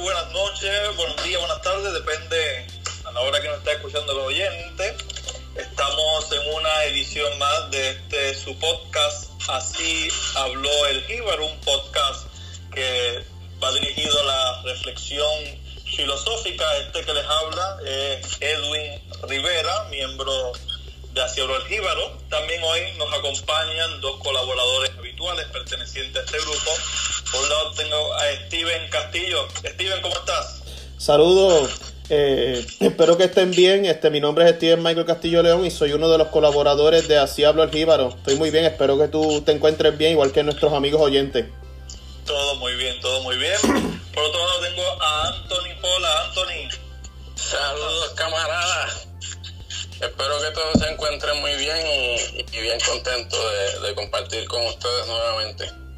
buenas noches, buenos días, buenas tardes, depende a la hora que nos está escuchando el oyente. Estamos en una edición más de este su podcast, Así habló el Jíbaro, un podcast que va dirigido a la reflexión filosófica. Este que les habla es Edwin Rivera, miembro de habló el Jíbaro. También hoy nos acompañan dos colaboradores habituales pertenecientes a este grupo. Por un lado tengo a Steven Castillo. Steven, ¿cómo estás? Saludos. Eh, espero que estén bien. Este, mi nombre es Steven Michael Castillo León y soy uno de los colaboradores de Así hablo el Jíbaro. Estoy muy bien, espero que tú te encuentres bien, igual que nuestros amigos oyentes. Todo muy bien, todo muy bien. Por otro lado tengo a Anthony Pola. Anthony. Saludos camaradas. Espero que todos se encuentren muy bien y, y bien contentos de, de compartir con ustedes nuevamente.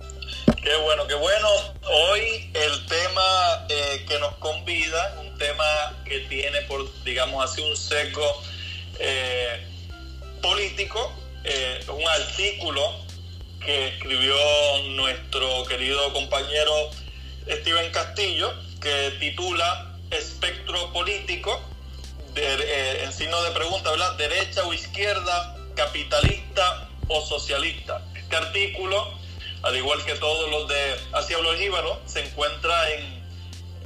Qué bueno, qué bueno. Hoy el tema eh, que nos convida, un tema que tiene por, digamos así, un seco eh, político, eh, un artículo que escribió nuestro querido compañero Steven Castillo, que titula Espectro Político, en signo de pregunta, ¿verdad? Derecha o izquierda, capitalista o socialista. Este artículo al igual que todos los de Así habló el Jíbaro, se encuentra en,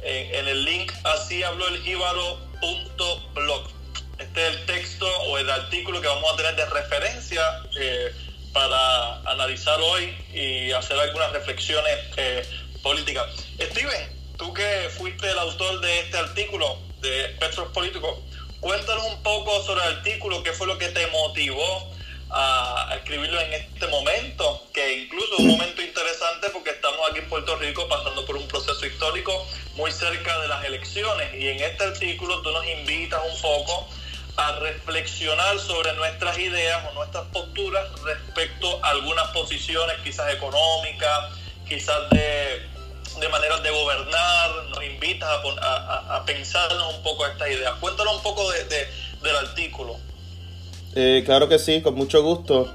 en, en el link así habló el jíbaro.blog. Este es el texto o el artículo que vamos a tener de referencia eh, para analizar hoy y hacer algunas reflexiones eh, políticas. Steven, tú que fuiste el autor de este artículo de Espectros Políticos, cuéntanos un poco sobre el artículo, qué fue lo que te motivó a, escribirlo en este momento, que incluso es un momento interesante porque estamos aquí en Puerto Rico pasando por un proceso histórico muy cerca de las elecciones y en este artículo tú nos invitas un poco a reflexionar sobre nuestras ideas o nuestras posturas respecto a algunas posiciones quizás económicas, quizás de, de maneras de gobernar, nos invitas a, a, a pensarnos un poco estas ideas. Cuéntanos un poco de, del artículo. Eh, claro que sí, con mucho gusto.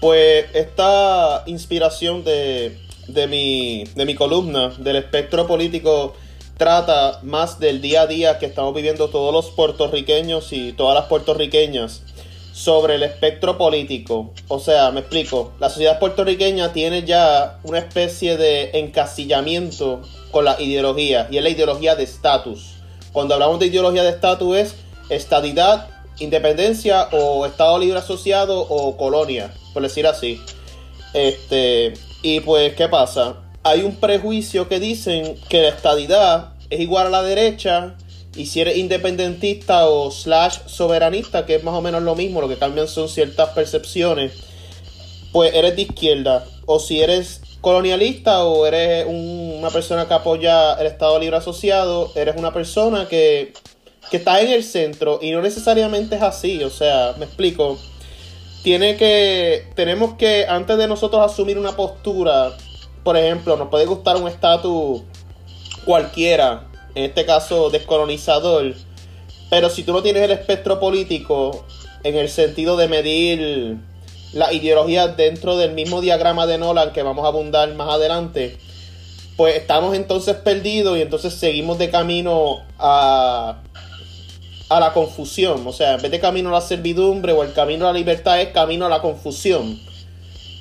Pues esta inspiración de, de, mi, de mi columna, del espectro político, trata más del día a día que estamos viviendo todos los puertorriqueños y todas las puertorriqueñas sobre el espectro político. O sea, me explico, la sociedad puertorriqueña tiene ya una especie de encasillamiento con la ideología y es la ideología de estatus. Cuando hablamos de ideología de estatus es estadidad independencia o Estado Libre Asociado o colonia, por decir así. Este, y pues, ¿qué pasa? Hay un prejuicio que dicen que la estadidad es igual a la derecha y si eres independentista o slash soberanista, que es más o menos lo mismo, lo que cambian son ciertas percepciones, pues eres de izquierda. O si eres colonialista o eres un, una persona que apoya el Estado Libre Asociado, eres una persona que que está en el centro y no necesariamente es así, o sea, me explico. Tiene que, tenemos que, antes de nosotros asumir una postura, por ejemplo, nos puede gustar un estatus cualquiera, en este caso descolonizador, pero si tú no tienes el espectro político en el sentido de medir la ideología dentro del mismo diagrama de Nolan que vamos a abundar más adelante, pues estamos entonces perdidos y entonces seguimos de camino a a la confusión. O sea, en vez de camino a la servidumbre o el camino a la libertad es camino a la confusión.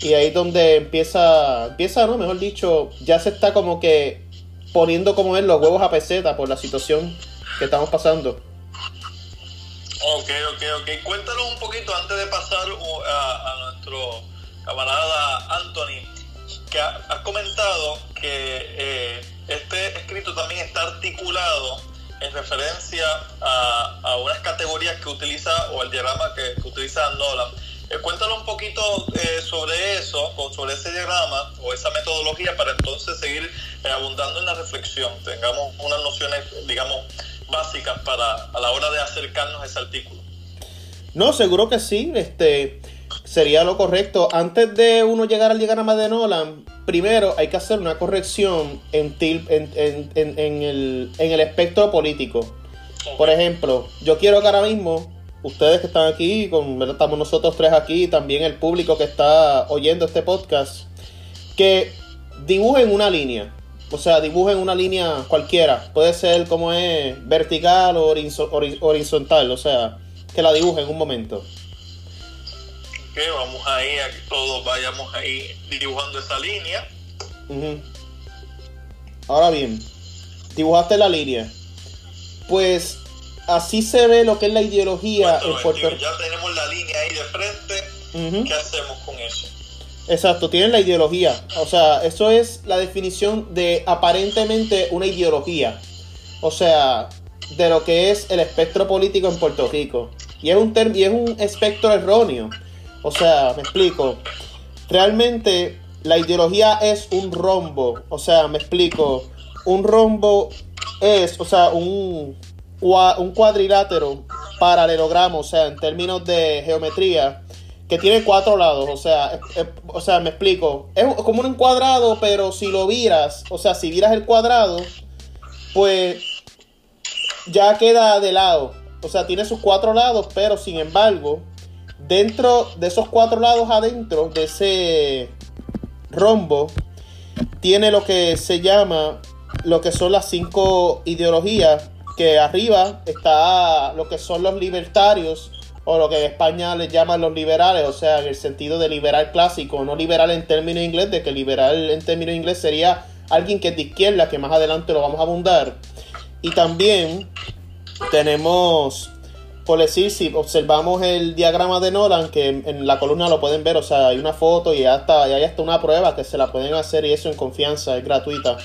Y ahí es donde empieza, empieza, ¿no? Mejor dicho, ya se está como que poniendo como es los huevos a peseta por la situación que estamos pasando. Ok, ok, ok. Cuéntanos un poquito antes de pasar a, a nuestro camarada Anthony, que ha, has comentado que eh, este escrito también está articulado en referencia a, a, unas categorías que utiliza o el diagrama que, que utiliza Nolan. Eh, cuéntanos un poquito eh, sobre eso, o sobre ese diagrama o esa metodología para entonces seguir eh, abundando en la reflexión, tengamos unas nociones, digamos, básicas para a la hora de acercarnos a ese artículo. No, seguro que sí, este sería lo correcto. Antes de uno llegar al diagrama de Nolan, primero hay que hacer una corrección en, en, en, en el, el, espectro político. Por ejemplo, yo quiero que ahora mismo, ustedes que están aquí, con, estamos nosotros tres aquí, también el público que está oyendo este podcast, que dibujen una línea. O sea, dibujen una línea cualquiera. Puede ser como es vertical o horizontal. O sea, que la dibujen en un momento. Ok, vamos ahí a que todos vayamos ahí dibujando esa línea. Ahora bien, dibujaste la línea. Pues así se ve lo que es la ideología en Puerto Rico. Ya tenemos la línea ahí de frente. ¿Qué hacemos con eso? Exacto, tienen la ideología. O sea, eso es la definición de aparentemente una ideología. O sea, de lo que es el espectro político en Puerto Rico. Y es un, y es un espectro erróneo. O sea, me explico. Realmente la ideología es un rombo. O sea, me explico. Un rombo es, o sea, un, cuadrilátero paralelogramo, o sea, en términos de geometría, que tiene cuatro lados, o sea, o sea, me explico, es como un cuadrado, pero si lo viras, o sea, si viras el cuadrado, pues ya queda de lado, o sea, tiene sus cuatro lados, pero sin embargo, dentro de esos cuatro lados adentro de ese rombo, tiene lo que se llama, lo que son las cinco ideologías que arriba está lo que son los libertarios o lo que en España les llaman los liberales, o sea, en el sentido de liberal clásico, no liberal en términos inglés, de que liberal en términos inglés sería alguien que es de izquierda, que más adelante lo vamos a abundar. Y también tenemos, por decir, si observamos el diagrama de Nolan, que en, la columna lo pueden ver, o sea, hay una foto y hasta, y hay hasta una prueba que se la pueden hacer y eso en confianza, es gratuita.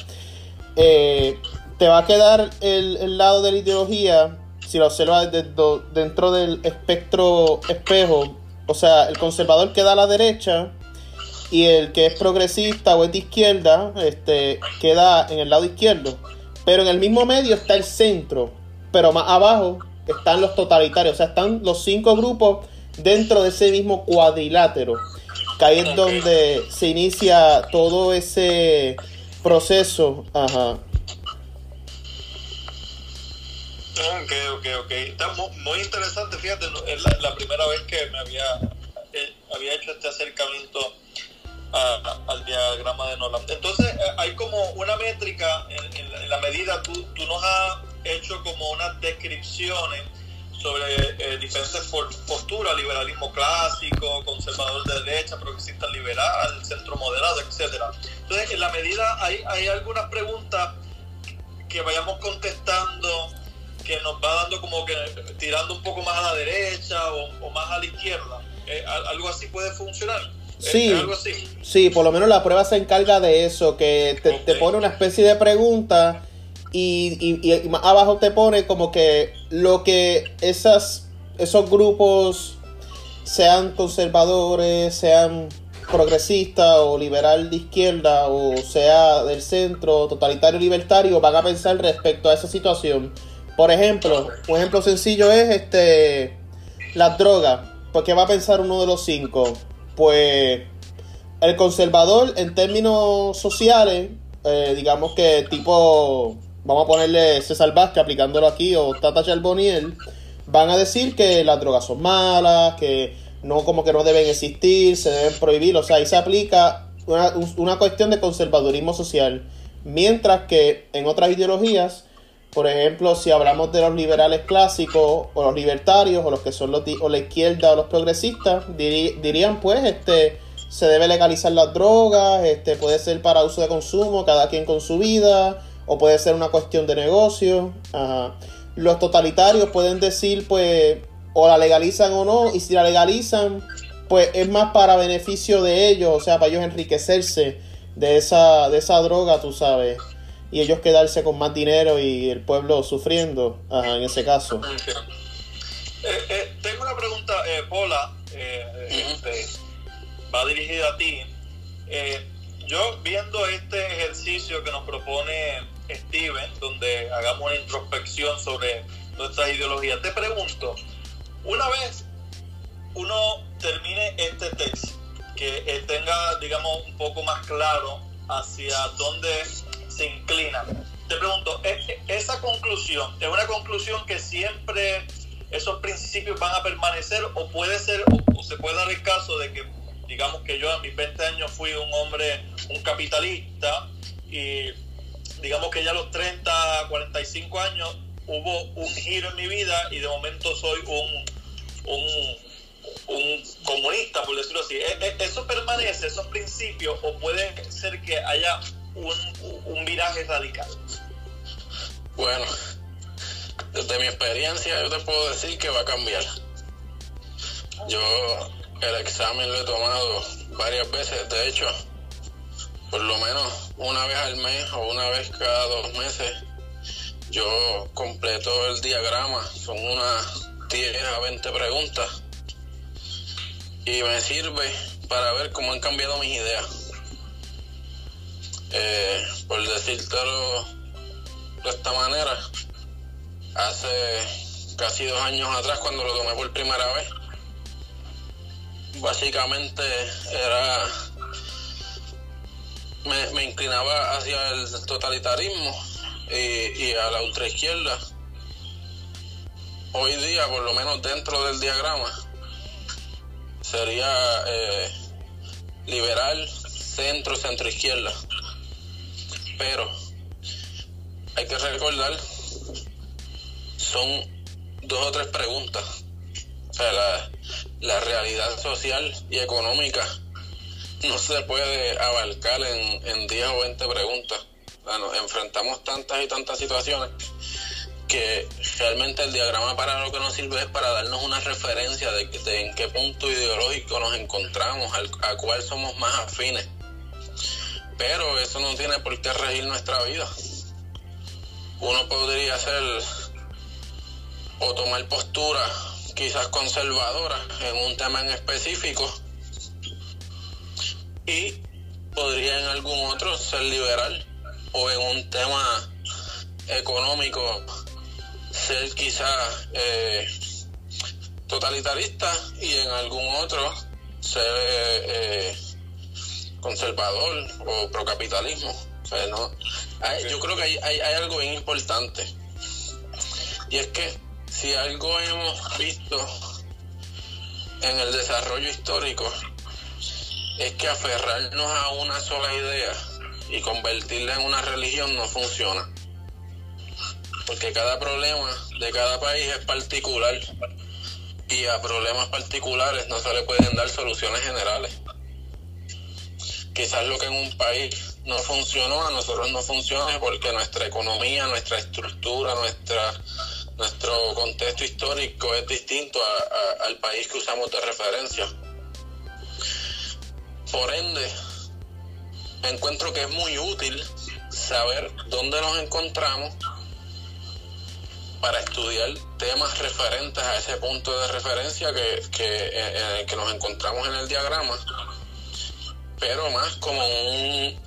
Eh, te va a quedar el, lado de la ideología, si lo observas dentro del espectro espejo, o sea, el conservador queda a la derecha y el que es progresista o es de izquierda, este, queda en el lado izquierdo. Pero en el mismo medio está el centro, pero más abajo están los totalitarios, o sea, están los cinco grupos dentro de ese mismo cuadrilátero, que ahí es donde se inicia todo ese proceso ajá, Ok, ok, ok. Está muy, interesante, fíjate, es la, primera vez que me había, eh, había hecho este acercamiento al diagrama de Nolan. Entonces, eh, hay como una métrica en, la medida, tú, tú, nos has hecho como unas descripciones sobre eh, diferentes posturas, liberalismo clásico, conservador de derecha, progresista liberal, centro moderado, etcétera. Entonces, en la medida, hay, hay algunas preguntas que vayamos contestando que nos va dando como que tirando un poco más a la derecha o, más a la izquierda. Eh, ¿Algo así puede funcionar? Sí, algo así? sí, por lo menos la prueba se encarga de eso, que te, pone una especie de pregunta y, más abajo te pone como que lo que esas, esos grupos, sean conservadores, sean progresistas o liberal de izquierda o sea del centro, totalitario libertario, van a pensar respecto a esa situación. Por ejemplo, un ejemplo sencillo es este las drogas. ¿Por qué va a pensar uno de los cinco? Pues el conservador en términos sociales, eh, digamos que tipo, vamos a ponerle César Vázquez aplicándolo aquí o Tata Charboniel, van a decir que las drogas son malas, que no como que no deben existir, se deben prohibir, o sea, ahí se aplica una, una cuestión de conservadurismo social, mientras que en otras ideologías por ejemplo, si hablamos de los liberales clásicos o los libertarios o los que son los o la izquierda o los progresistas, dirían pues este se debe legalizar las drogas, este puede ser para uso de consumo, cada quien con su vida, o puede ser una cuestión de negocio. Los totalitarios pueden decir pues o la legalizan o no, y si la legalizan, pues es más para beneficio de ellos, o sea, para ellos enriquecerse de esa, de esa droga, tú sabes y ellos quedarse con más dinero y el pueblo sufriendo en ese caso. Eh, eh, tengo una pregunta, eh, Pola, este, va dirigida a ti. yo viendo este ejercicio que nos propone Steven, donde hagamos una introspección sobre nuestras ideologías, te pregunto, una vez uno termine este texto, que tenga, digamos, un poco más claro hacia dónde se inclinan. Te pregunto, ¿e, e, ¿esa conclusión es una conclusión que siempre esos principios van a permanecer o puede ser, o, se puede dar el caso de que, digamos que yo a mis 20 años fui un hombre, un capitalista y digamos que ya a los 30, 45 años hubo un giro en mi vida y de momento soy un, un, un comunista, por decirlo así. E, e, ¿Eso permanece, esos principios, o puede ser que haya un, un viraje radical? Bueno, desde mi experiencia yo te puedo decir que va a cambiar. Yo el examen lo he tomado varias veces, de hecho, por lo menos una vez al mes o una vez cada dos meses, yo completo el diagrama, son unas 10 a 20 preguntas y me sirve para ver cómo han cambiado mis ideas. Eh, por decírtelo de esta manera, hace casi dos años atrás cuando lo tomé por primera vez, básicamente era me, inclinaba hacia el totalitarismo y, a la ultraizquierda. Hoy día, por lo menos dentro del diagrama, sería eh, liberal, centro, centro izquierda. Pero hay que recordar, son dos o tres preguntas. La, la realidad social y económica no se puede abarcar en, en 10 o 20 preguntas. Bueno, enfrentamos tantas y tantas situaciones que realmente el diagrama para lo que nos sirve es para darnos una referencia de, en qué punto ideológico nos encontramos, a cuál somos más afines. Pero eso no tiene por qué regir nuestra vida. Uno podría hacer o tomar postura quizás conservadora en un tema en específico y podría en algún otro ser liberal o en un tema económico ser quizás eh, totalitarista y en algún otro ser eh, conservador o procapitalismo. O no, yo creo que hay, hay, hay algo bien importante y es que si algo hemos visto en el desarrollo histórico es que aferrarnos a una sola idea y convertirla en una religión no funciona. Porque cada problema de cada país es particular y a problemas particulares no se le pueden dar soluciones generales. Quizás lo que en un país no funcionó, a nosotros no funciona porque nuestra economía, nuestra estructura, nuestra, nuestro contexto histórico es distinto al país que usamos de referencia. Por ende, encuentro que es muy útil saber dónde nos encontramos para estudiar temas referentes a ese punto de referencia que, que, en que nos encontramos en el diagrama, pero más como un,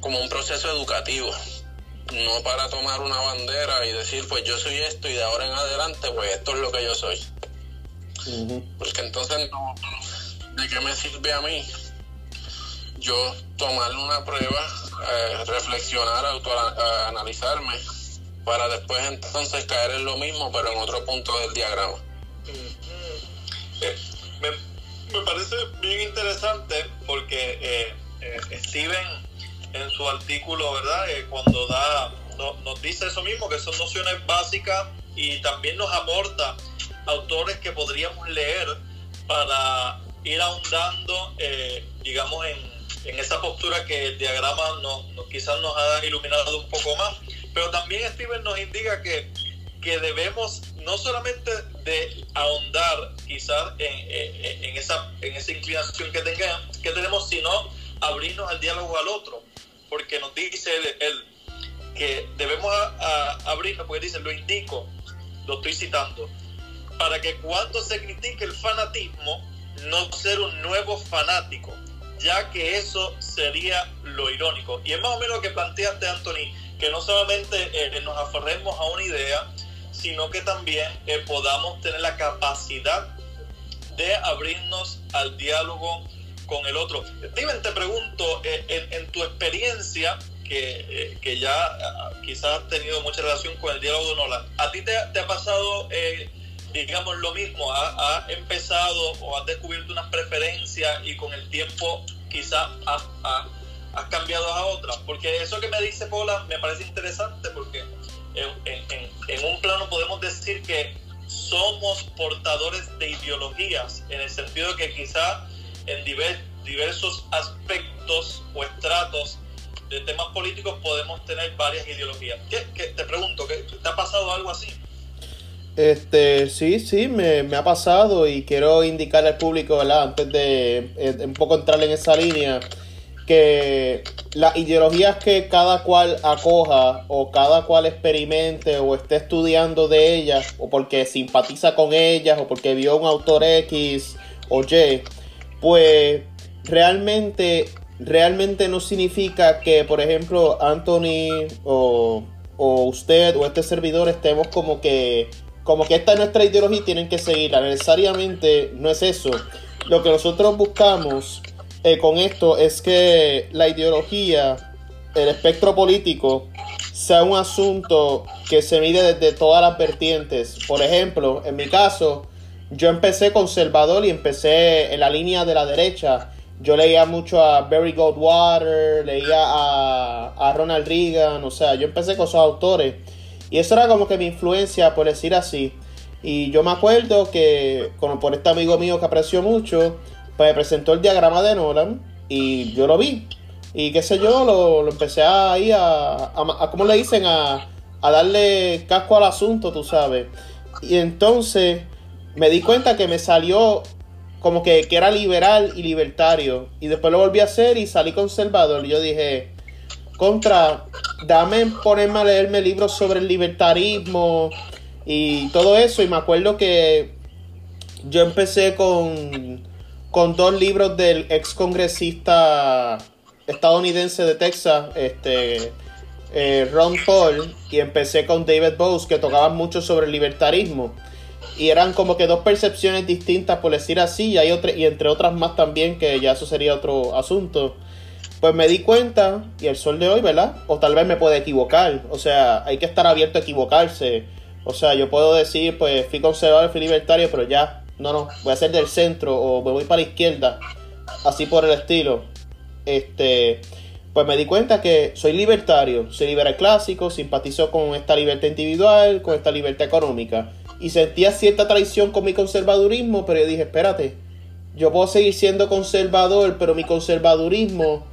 como un proceso educativo, no para tomar una bandera y decir, pues yo soy esto y de ahora en adelante, pues esto es lo que yo soy. Porque entonces, ¿de qué me sirve a mí yo tomar una prueba, eh, reflexionar, autoanalizarme, para después entonces caer en lo mismo, pero en otro punto del diagrama. Eh, me, me, parece bien interesante porque eh, Steven en su artículo, ¿verdad? cuando da, nos dice eso mismo, que son nociones básicas y también nos aporta autores que podríamos leer para ir ahondando, digamos, en, en esa postura que el diagrama no, quizás nos ha iluminado un poco más, pero también Steven nos indica que, que debemos no solamente de ahondar quizás en, en, esa, en esa inclinación que, tenga, que tenemos, sino abrirnos al diálogo al otro, porque nos dice él, que debemos abrirnos, porque dice, lo indico, lo estoy citando, para que cuando se critique el fanatismo, no ser un nuevo fanático, ya que eso sería lo irónico. Y es más o menos lo que planteaste, Anthony, que no solamente eh, nos aferremos a una idea, sino que también eh, podamos tener la capacidad de abrirnos al diálogo con el otro. Steven, te pregunto, eh, en, tu experiencia, que, que ya ah, quizás has tenido mucha relación con el diálogo de Nolan, ¿a ti te ha pasado digamos lo mismo, ha, empezado o ha descubierto unas preferencias y con el tiempo quizás ha, has cambiado a otra? Porque eso que me dice Paula me parece interesante porque en, un plano podemos decir que somos portadores de ideologías, en el sentido que quizá en diversos aspectos o estratos de temas políticos podemos tener varias ideologías. ¿Qué, te pregunto, ¿te ha pasado algo así? Este, sí, sí, me, ha pasado y quiero indicar al público, ¿verdad? Antes de eh, un poco entrar en esa línea, que las ideologías que cada cual acoja o cada cual experimente o esté estudiando de ellas o porque simpatiza con ellas o porque vio un autor X o Y, pues realmente realmente no significa que, por ejemplo, Anthony o, usted o este servidor estemos como que, como que esta es nuestra ideología y tienen que seguirla. Necesariamente no es eso. Lo que nosotros buscamos eh, con esto es que la ideología, el espectro político, sea un asunto que se mide desde todas las vertientes. Por ejemplo, en mi caso, yo empecé conservador y empecé en la línea de la derecha yo leía mucho a Barry Goldwater, leía a, Ronald Reagan, o sea, yo empecé con esos autores. Y eso era como que mi influencia, por decir así. Y yo me acuerdo que, como por este amigo mío que aprecio mucho, pues me presentó el diagrama de Nolan y yo lo vi. Y qué sé yo, lo, empecé ahí a, a, a, ¿cómo le dicen? A, a darle casco al asunto, tú sabes. Y entonces me di cuenta que me salió como que, que, era liberal y libertario. Y después lo volví a hacer y salí conservador. Y yo dije, contra, dame ponerme a leerme libros sobre el libertarismo y todo eso. Y me acuerdo que yo empecé con, con dos libros del ex congresista estadounidense de Texas, este eh, Ron Paul, y empecé con David Bose, que tocaban mucho sobre el libertarismo y eran como que dos percepciones distintas, por decir así, y, hay otra, y entre otras más también, que ya eso sería otro asunto. Pues me di cuenta, y el sol de hoy, ¿verdad? O tal vez me puede equivocar, o sea, hay que estar abierto a equivocarse. O sea, yo puedo decir, pues fui conservador, fui libertario, pero ya, no, no, voy a ser del centro o me voy para la izquierda, así por el estilo. Este, pues me di cuenta que soy libertario, soy liberal clásico, simpatizo con esta libertad individual, con esta libertad económica y sentía cierta traición con mi conservadurismo, pero yo dije, espérate, yo puedo seguir siendo conservador, pero mi conservadurismo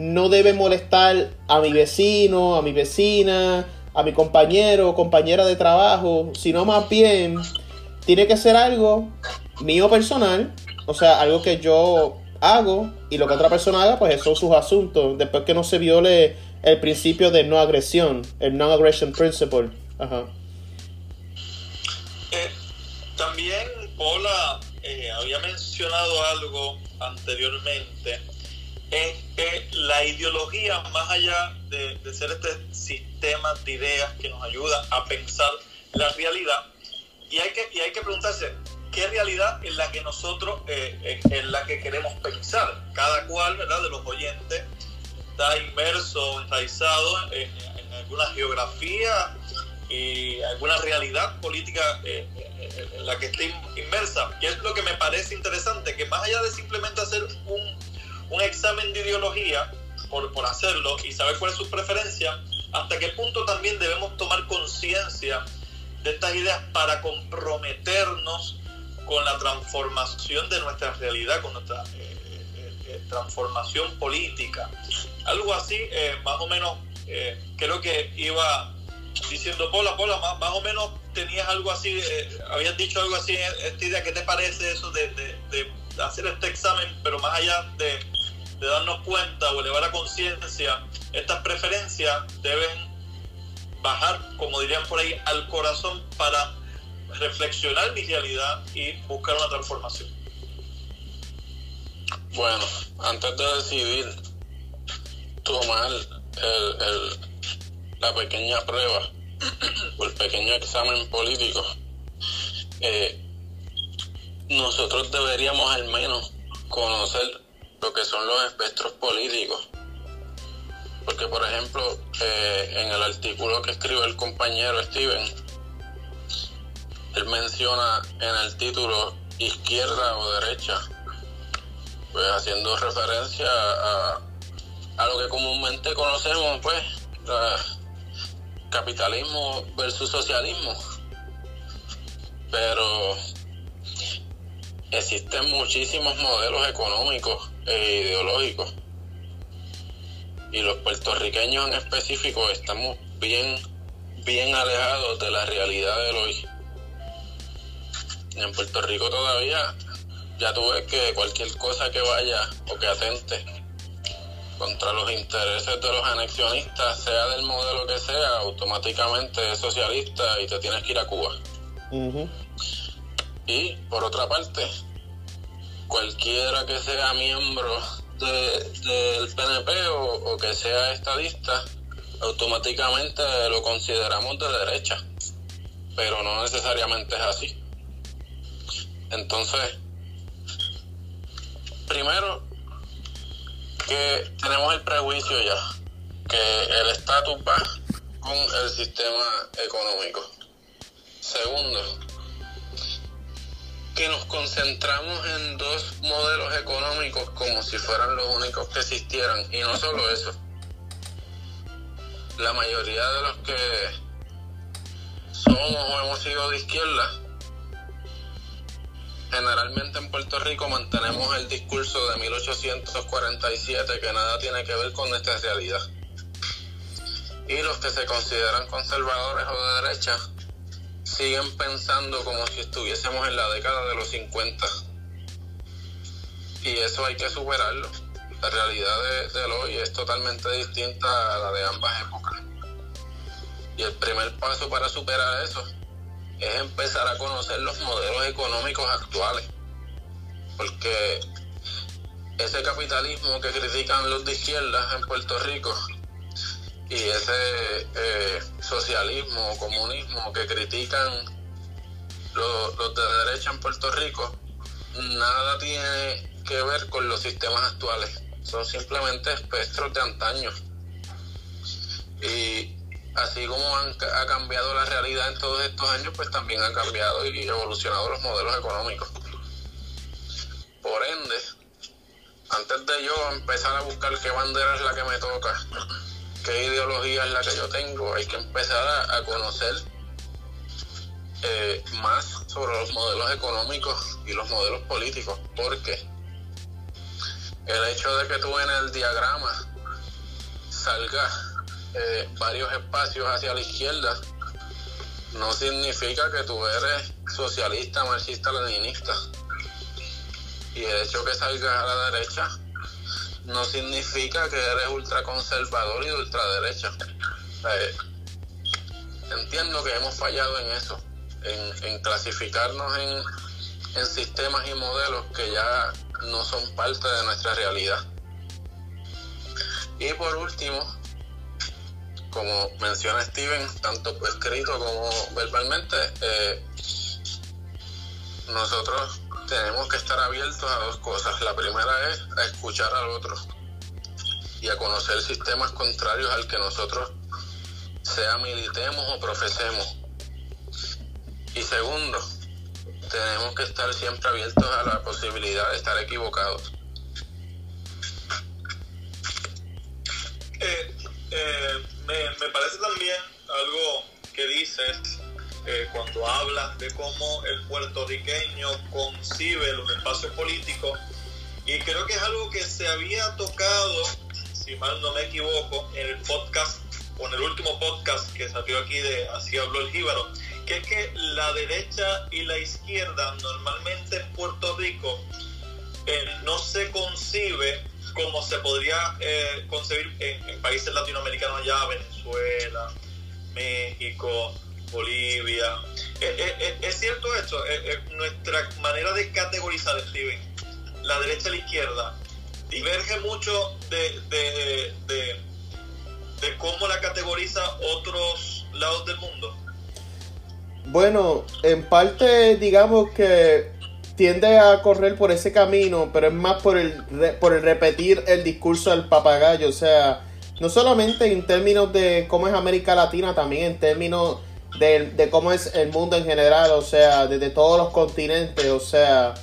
no debe molestar a mi vecino, a mi vecina, a mi compañero o compañera de trabajo, sino más bien tiene que ser algo mío personal, o sea, algo que yo hago y lo que otra persona haga, pues esos son sus asuntos, después que no se viole el principio de no agresión, el non-aggression principle. Ajá. También Paula eh, había mencionado algo anteriormente, es que la ideología, más allá de, ser este sistema de ideas que nos ayuda a pensar la realidad, y hay que, y hay que preguntarse, ¿qué realidad es la que nosotros, eh, en la que queremos pensar? Cada cual, ¿verdad?, de los oyentes está inmerso, enraizado en, en alguna geografía y alguna realidad política eh, eh, en la que esté inmersa. Y es lo que me parece interesante, que más allá de simplemente hacer un, un examen de ideología, por, por, hacerlo y saber cuál es su preferencia, hasta qué punto también debemos tomar conciencia de estas ideas para comprometernos con la transformación de nuestra realidad, con nuestra eh, transformación política. Algo así, más o menos, creo que iba diciendo, Pola, Pola, más, o menos tenías algo así, eh, habías dicho algo así, esta idea, ¿qué te parece eso de, hacer este examen, pero más allá de, darnos cuenta o elevar la conciencia, estas preferencias deben bajar, como dirían por ahí, al corazón para reflexionar mi realidad y buscar una transformación? Bueno, antes de decidir tomar el la pequeña prueba o el pequeño examen político, eh, nosotros deberíamos al menos conocer que son los espectros políticos. Porque, por ejemplo, eh, en el artículo que escribe el compañero Steven, él menciona en el título izquierda o derecha, pues haciendo referencia a, a lo que comúnmente conocemos, pues, capitalismo versus socialismo. Pero existen muchísimos modelos económicos e ideológicos. Y los puertorriqueños en específico estamos bien, bien alejados de la realidad del hoy. En Puerto Rico todavía ya tú ves que cualquier cosa que vaya o que atente contra los intereses de los anexionistas, sea del modelo que sea, automáticamente es socialista y te tienes que ir a Cuba. Y por otra parte, cualquiera que sea miembro del PNP o, que sea estadista, automáticamente lo consideramos de derecha, pero no necesariamente es así. Entonces, primero, que tenemos el prejuicio ya, que el estatus va con el sistema económico. Segundo, que nos concentramos en dos modelos económicos como si fueran los únicos que existieran. Y no solo eso. La mayoría de los que somos o hemos sido de izquierda, generalmente en Puerto Rico mantenemos el discurso de 1847 que nada tiene que ver con nuestra realidad. Y los que se consideran conservadores o de derecha siguen pensando como si estuviésemos en la década de los 50. Y eso hay que superarlo. La realidad de, hoy es totalmente distinta a la de ambas épocas. Y el primer paso para superar eso es empezar a conocer los modelos económicos actuales. Porque ese capitalismo que critican los de izquierda en Puerto Rico y ese eh, socialismo comunismo que critican los, los de derecha en Puerto Rico, nada tiene que ver con los sistemas actuales. Son simplemente espectros de antaño. Y así como ha cambiado la realidad en todos estos años, pues también han cambiado y evolucionado los modelos económicos. Por ende, antes de yo empezar a buscar qué bandera es la que me toca, qué ideología es la que yo tengo. Hay que empezar a, conocer eh, más sobre los modelos económicos y los modelos políticos, porque el hecho de que tú en el diagrama salga eh, varios espacios hacia la izquierda no significa que tú eres socialista, marxista, leninista. Y el hecho que salgas a la derecha no significa que eres ultraconservador y de ultraderecha. Eh, entiendo que hemos fallado en eso, en, clasificarnos en, en sistemas y modelos que ya no son parte de nuestra realidad. Y por último, como menciona Steven, tanto escrito como verbalmente, eh, nosotros tenemos que estar abiertos a dos cosas. La primera es a escuchar al otro y a conocer sistemas contrarios al que nosotros sea militemos o profesemos. Y segundo, tenemos que estar siempre abiertos a la posibilidad de estar equivocados. Eh, eh, me, me parece también algo que dices eh, cuando hablas de cómo el puertorriqueño concibe los espacios políticos y creo que es algo que se había tocado, si mal no me equivoco, en el podcast o en el último podcast que salió aquí de Así habló el Jíbaro, que es que la derecha y la izquierda normalmente en Puerto Rico eh, no se concibe como se podría eh, concebir en, países latinoamericanos ya, Venezuela, México, Bolivia. Eh, eh, es cierto esto, nuestra manera de categorizar, Steven, la derecha y la izquierda, diverge mucho de, de, de, de cómo la categoriza otros lados del mundo. Bueno, en parte digamos que tiende a correr por ese camino, pero es más por el, por el repetir el discurso del papagayo. O sea, no solamente en términos de cómo es América Latina, también en términos de, cómo es el mundo en general, o sea, desde todos los continentes. O sea,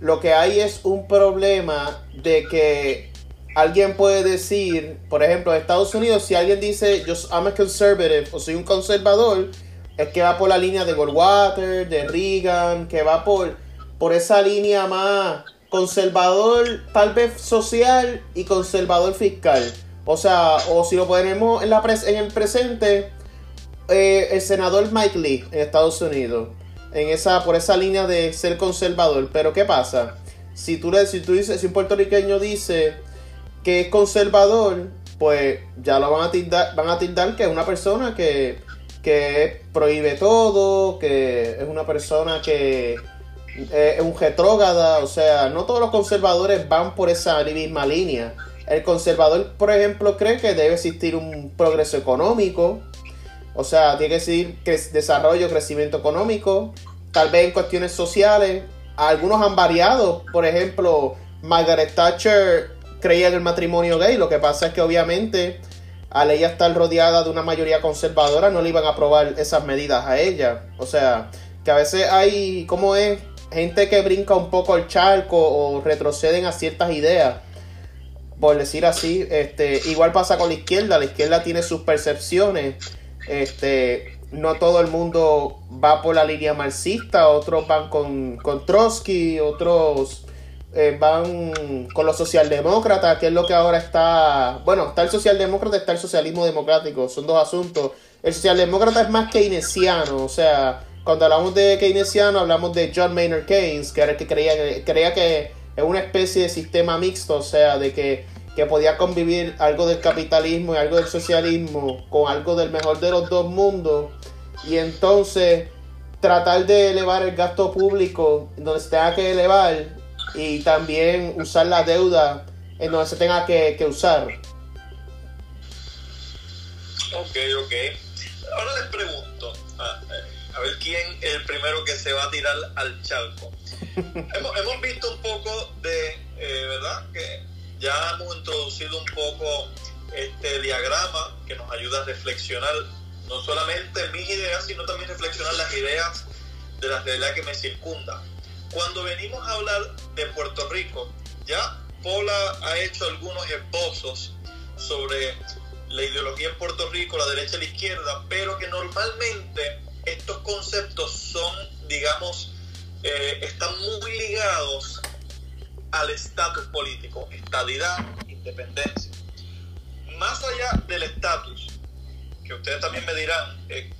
lo que hay es un problema de que alguien puede decir, por ejemplo, en Estados Unidos, si alguien dice, yo I'm a conservative o soy un conservador, es que va por la línea de Goldwater, de Reagan, que va por, por esa línea más conservador, tal vez social y conservador fiscal. O sea, o si lo ponemos en, la en el presente, eh, el senador Mike Lee en Estados Unidos, en esa, por esa línea de ser conservador. Pero ¿qué pasa? Si tú, le, si tú dices, si un puertorriqueño dice que es conservador, pues ya lo van a tildar, van a tildar que es una persona que, que prohíbe todo, que es una persona que es un retrógada, o sea, no todos los conservadores van por esa misma línea. El conservador, por ejemplo, cree que debe existir un progreso económico, o sea, tiene que existir desarrollo, crecimiento económico, tal vez en cuestiones sociales, algunos han variado. Por ejemplo, Margaret Thatcher creía en el matrimonio gay. Lo que pasa es que obviamente al ella estar rodeada de una mayoría conservadora no le iban a aprobar esas medidas a ella. O sea, que a veces hay, como es? Gente que brinca un poco el charco o retroceden a ciertas ideas. Por decir así, este, igual pasa con la izquierda. La izquierda tiene sus percepciones. Este, no todo el mundo va por la línea marxista, otros van con, con Trotsky, otros eh, van con los socialdemócratas, que es lo que ahora está, bueno, está el socialdemócrata, está el socialismo democrático, son dos asuntos. El socialdemócrata es más keynesiano, o sea, cuando hablamos de keynesiano hablamos de John Maynard Keynes, que era el que creía, creía que es una especie de sistema mixto, o sea, de que que podía convivir algo del capitalismo y algo del socialismo con algo del mejor de los dos mundos y entonces tratar de elevar el gasto público donde se tenga que elevar y también usar la deuda en donde se tenga que, usar. Ok, ok. Ahora les pregunto, a, a, ver quién es el primero que se va a tirar al charco. hemos, hemos, visto un poco de, eh, ¿verdad? Que ya hemos introducido un poco este diagrama que nos ayuda a reflexionar no solamente mis ideas, sino también reflexionar las ideas de la realidad que me circunda. Cuando venimos a hablar de Puerto Rico, ya Pola ha hecho algunos esbozos sobre la ideología en Puerto Rico, la derecha y la izquierda, pero que normalmente estos conceptos son, digamos, eh, están muy ligados al estatus político, estadidad, independencia. Más allá del estatus, que ustedes también me dirán, eh,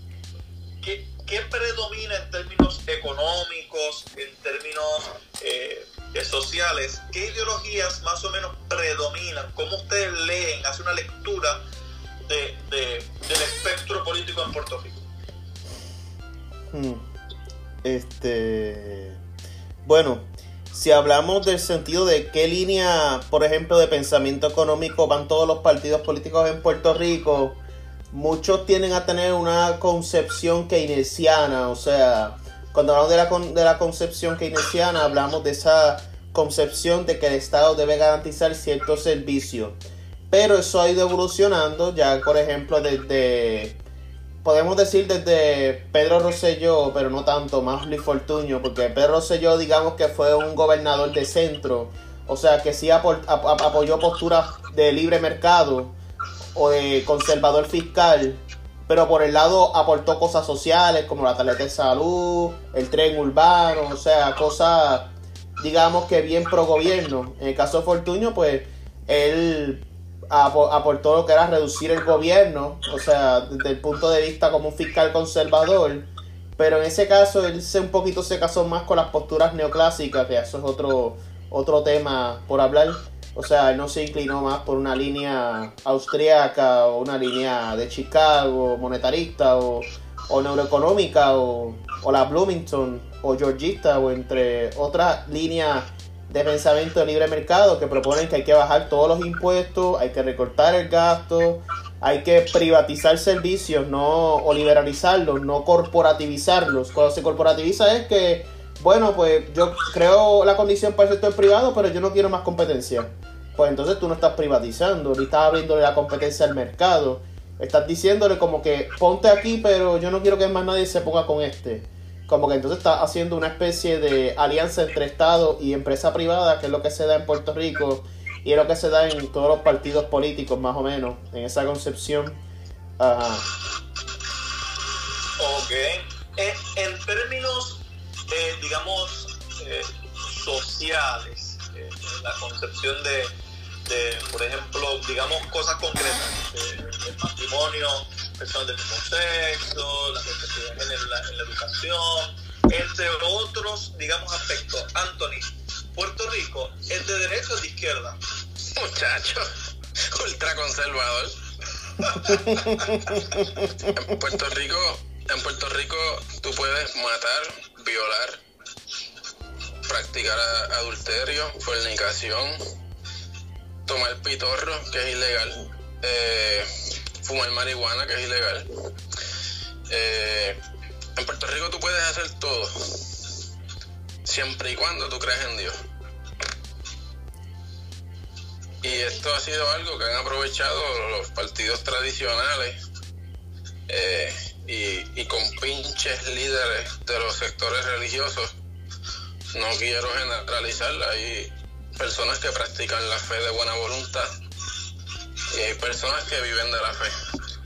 ¿qué, predomina en términos económicos, en términos eh, sociales? ¿Qué ideologías más o menos predominan? ¿Cómo ustedes leen, hacen una lectura del espectro político en Puerto Rico? Hmm. Este. Bueno, si hablamos del sentido de qué línea, por ejemplo, de pensamiento económico van todos los partidos políticos en Puerto Rico, muchos tienden a tener una concepción keynesiana, o sea, cuando hablamos de la, de la concepción keynesiana, hablamos de esa concepción de que el Estado debe garantizar ciertos servicios. Pero eso ha ido evolucionando, ya por ejemplo desde podemos decir desde Pedro Rosselló, pero no tanto, más Luis Fortuño, porque Pedro Rosselló digamos que fue un gobernador de centro, o sea que sí apoyó posturas de libre mercado o de conservador fiscal, pero por el lado aportó cosas sociales como la tarjeta de salud, el tren urbano, o sea, cosas digamos que bien pro gobierno. En el caso de Fortuño, pues él aportó lo que era reducir el gobierno, o sea, desde el punto de vista como un fiscal conservador. Pero en ese caso él se un poquito se casó más con las posturas neoclásicas, que eso es otro, otro tema por hablar. O sea, él no se inclinó más por una línea austriaca o una línea de Chicago, monetarista o, o neuroeconómica o, o la Bloomington o georgista o entre otras líneas de pensamiento de libre mercado que proponen que hay que bajar todos los impuestos, hay que recortar el gasto, hay que privatizar servicios no o liberalizarlos, no corporativizarlos. Cuando se corporativiza es que, bueno, pues yo creo la condición para el sector privado, pero yo no quiero más competencia. Pues entonces tú no estás privatizando, ni estás abriéndole la competencia al mercado. Estás diciéndole como que ponte aquí, pero yo no quiero que más nadie se ponga con este como que entonces está haciendo una especie de alianza entre Estado y empresa privada, que es lo que se da en Puerto Rico, Y es lo que se da en todos los partidos políticos, más o menos, en esa concepción. Ajá. Ok. Eh, en términos, eh, digamos, eh, sociales, la concepción de, de, por ejemplo, digamos, cosas concretas, el matrimonio, personas del mismo sexo, la perspectiva de género en la, en la educación, entre otros, digamos, aspectos. Anthony, Puerto Rico, ¿es de derecha o de izquierda? Muchacho, ultraconservador. en Puerto Rico, en Puerto Rico tú puedes matar, violar, practicar adulterio, fornicación, tomar pitorro, que es ilegal, eh, fumar marihuana, que es ilegal. Eh, en Puerto Rico tú puedes hacer todo, siempre y cuando tú creas en Dios. Y esto ha sido algo que han aprovechado los partidos tradicionales eh, y, y, con pinches líderes de los sectores religiosos. No quiero generalizar, hay personas que practican la fe de buena voluntad y hay personas que viven de la fe.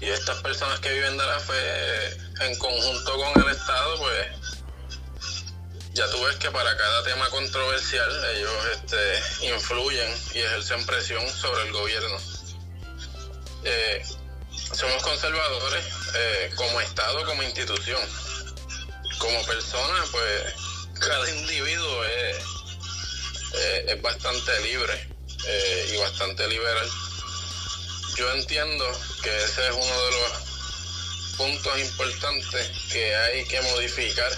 Y estas personas que viven de la fe en conjunto con el Estado, pues ya tú ves que para cada tema controversial ellos este, influyen y ejercen presión sobre el gobierno. Eh, somos conservadores eh, como Estado, como institución. Como persona, pues cada individuo es, eh, es bastante libre y bastante liberal. Yo entiendo que ese es uno de los puntos importantes que hay que modificar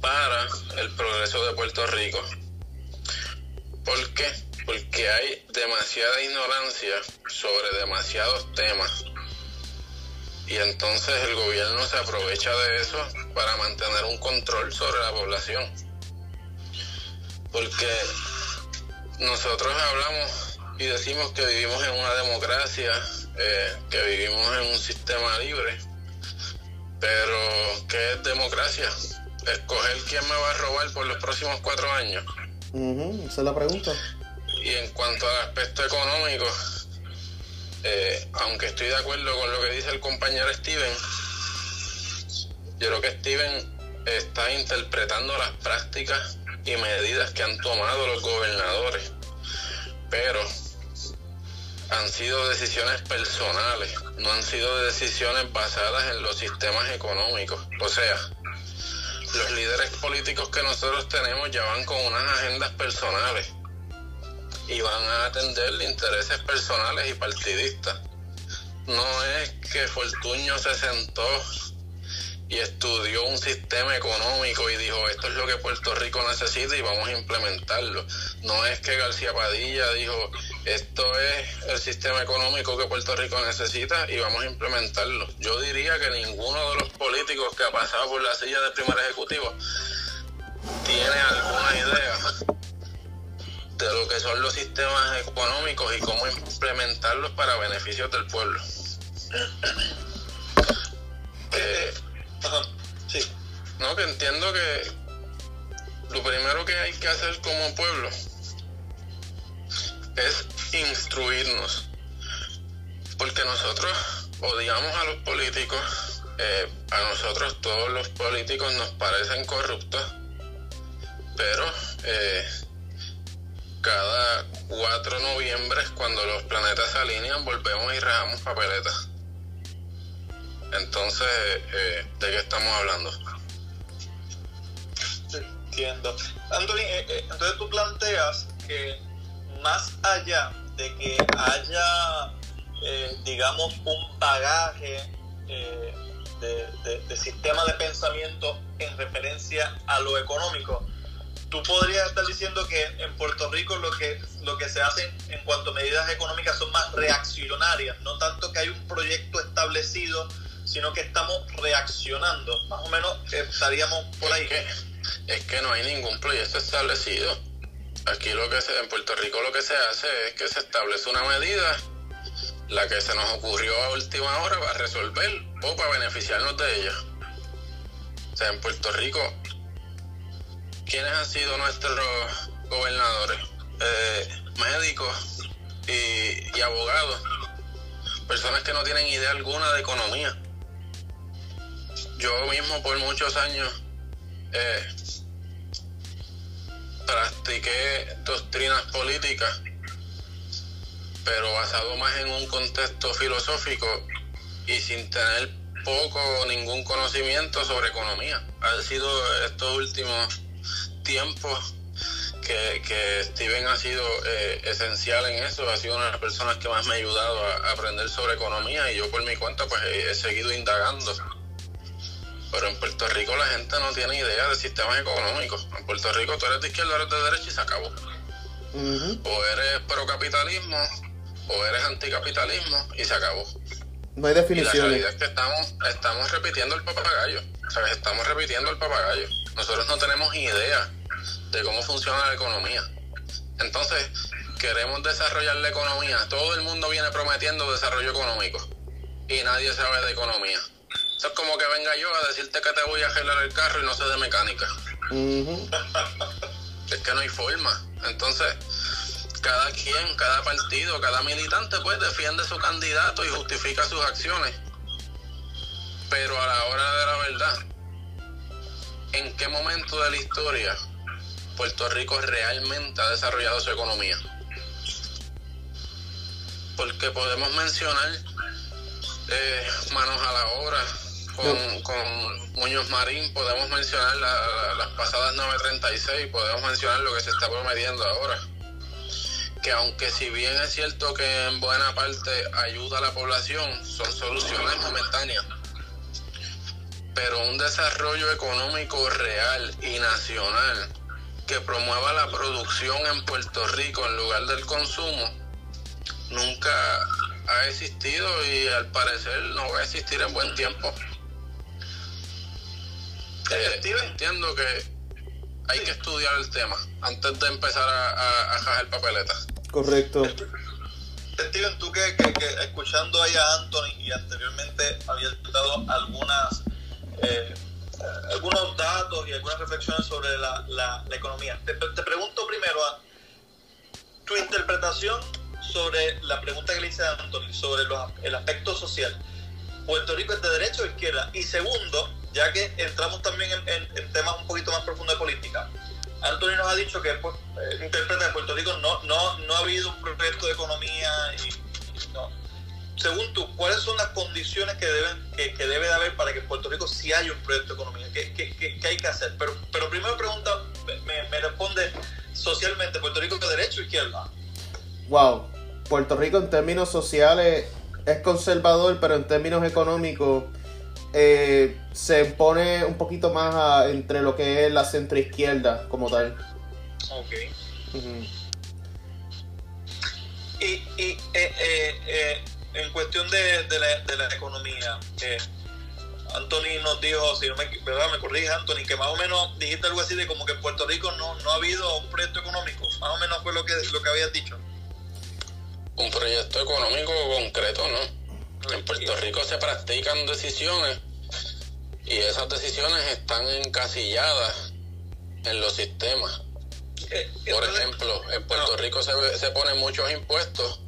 para el progreso de Puerto Rico. ¿Por qué? Porque hay demasiada ignorancia sobre demasiados temas. Y entonces el gobierno se aprovecha de eso para mantener un control sobre la población. Porque nosotros hablamos y decimos que vivimos en una democracia, eh, que vivimos en un sistema libre. Pero, ¿qué es democracia? Escoger quién me va a robar por los próximos cuatro años. esa es la pregunta. Y en cuanto al aspecto económico, eh, aunque estoy de acuerdo con lo que dice el compañero Steven, yo creo que Steven está interpretando las prácticas y medidas que han tomado los gobernadores. Pero han sido decisiones personales, no han sido decisiones basadas en los sistemas económicos. O sea, los líderes políticos que nosotros tenemos ya van con unas agendas personales y van a atender intereses personales y partidistas. No es que Fortuño se sentó y estudió un sistema económico y dijo esto es lo que Puerto Rico necesita y vamos a implementarlo. No es que García Padilla dijo esto es el sistema económico que Puerto Rico necesita y vamos a implementarlo. Yo diría que ninguno de los políticos que ha pasado por la silla del primer ejecutivo tiene alguna idea de lo que son los sistemas económicos y cómo implementarlos para beneficios del pueblo. Eh, Sí. No, que entiendo que lo primero que hay que hacer como pueblo es instruirnos. Porque nosotros odiamos a los políticos, eh, a nosotros todos los políticos nos parecen corruptos, pero eh, cada 4 noviembre, cuando los planetas se alinean, volvemos y rajamos papeletas. Entonces, eh, ¿de qué estamos hablando? Entiendo. Anthony, eh, entonces tú planteas que más allá de que haya, digamos, un bagaje de, de, sistema de pensamiento en referencia a lo económico, tú podrías estar diciendo que en Puerto Rico lo que, lo que se hace en cuanto a medidas económicas son más reaccionarias, no tanto que hay un proyecto establecido sino que estamos reaccionando. Más o menos estaríamos por ahí. Es que, no hay ningún proyecto establecido. Aquí lo que se, en Puerto Rico lo que se hace es que se establece una medida, la que se nos ocurrió a última hora para resolver o para beneficiarnos de ella. O sea, en Puerto Rico, ¿quiénes han sido nuestros gobernadores? Eh, médicos y, abogados, personas que no tienen idea alguna de economía. Yo mismo por muchos años eh, practiqué doctrinas políticas, pero basado más en un contexto filosófico y sin tener poco o ningún conocimiento sobre economía. Ha sido estos últimos tiempos que, que Steven ha sido eh, esencial en eso, ha sido una de las personas que más me ha ayudado a, aprender sobre economía y yo por mi cuenta pues he, seguido indagando. Pero en Puerto Rico la gente no tiene idea de sistemas económicos. En Puerto Rico tú eres de izquierda, eres de derecha y se acabó. O eres pro-capitalismo o eres anticapitalismo y se acabó. No hay definición. la realidad es que estamos, estamos repitiendo el papagayo. ¿sabes? Estamos repitiendo el papagayo. Nosotros no tenemos idea de cómo funciona la economía. Entonces, queremos desarrollar la economía. Todo el mundo viene prometiendo desarrollo económico y nadie sabe de economía. Eso es como que venga yo a decirte que te voy a arreglar el carro y no sé de mecánica. es que no hay forma. Entonces, cada quien, cada partido, cada militante, pues defiende su candidato y justifica sus acciones. Pero a la hora de la verdad, ¿en qué momento de la historia Puerto Rico realmente ha desarrollado su economía. Porque podemos mencionar eh, manos a la obra con, con Muñoz Marín, podemos mencionar las pasadas 936, podemos mencionar lo que se está prometiendo ahora. Que aunque si bien es cierto que en buena parte ayuda a la población, son soluciones momentáneas pero un desarrollo económico real y nacional que promueva la producción en Puerto Rico en lugar del consumo nunca ha existido y al parecer no va a existir en buen tiempo. Eh, entiendo que hay que estudiar el tema antes de empezar a, a, papeletas. Correcto. Steven, tú que, que, escuchando ahí a Anthony y anteriormente había dado algunas eh, algunos datos y algunas reflexiones sobre la, la, economía. Te, pregunto primero a tu interpretación sobre la pregunta que le hice a Anthony sobre el aspecto social. ¿Puerto Rico es de derecha o izquierda? Y segundo, ya que entramos también en, temas un poquito más profundos de política, Anthony nos ha dicho que pues, eh, interpreta que Puerto Rico no, no, no ha habido un proyecto de economía y, no, según tú, ¿cuáles son las condiciones que deben que, debe de haber para que en Puerto Rico sí haya un proyecto de economía? ¿Qué, hay que hacer? Pero, pero primero pregunta, me, responde socialmente, ¿Puerto Rico es de derecha o izquierda? Wow, Puerto Rico en términos sociales es conservador, pero en términos económicos eh, se pone un poquito más entre lo que es la centroizquierda como tal. Ok. Y, y eh, eh, eh en cuestión de, de, la, de la, economía, eh, Anthony nos dijo, si no me, ¿verdad? me corrige Anthony, que más o menos dijiste algo así de como que en Puerto Rico no, no ha habido un proyecto económico, más o menos fue lo que, lo que habías dicho. Un proyecto económico concreto, ¿no? En Puerto Rico se practican decisiones y esas decisiones están encasilladas en los sistemas. Eh, Por ejemplo, en Puerto Rico se, se ponen muchos impuestos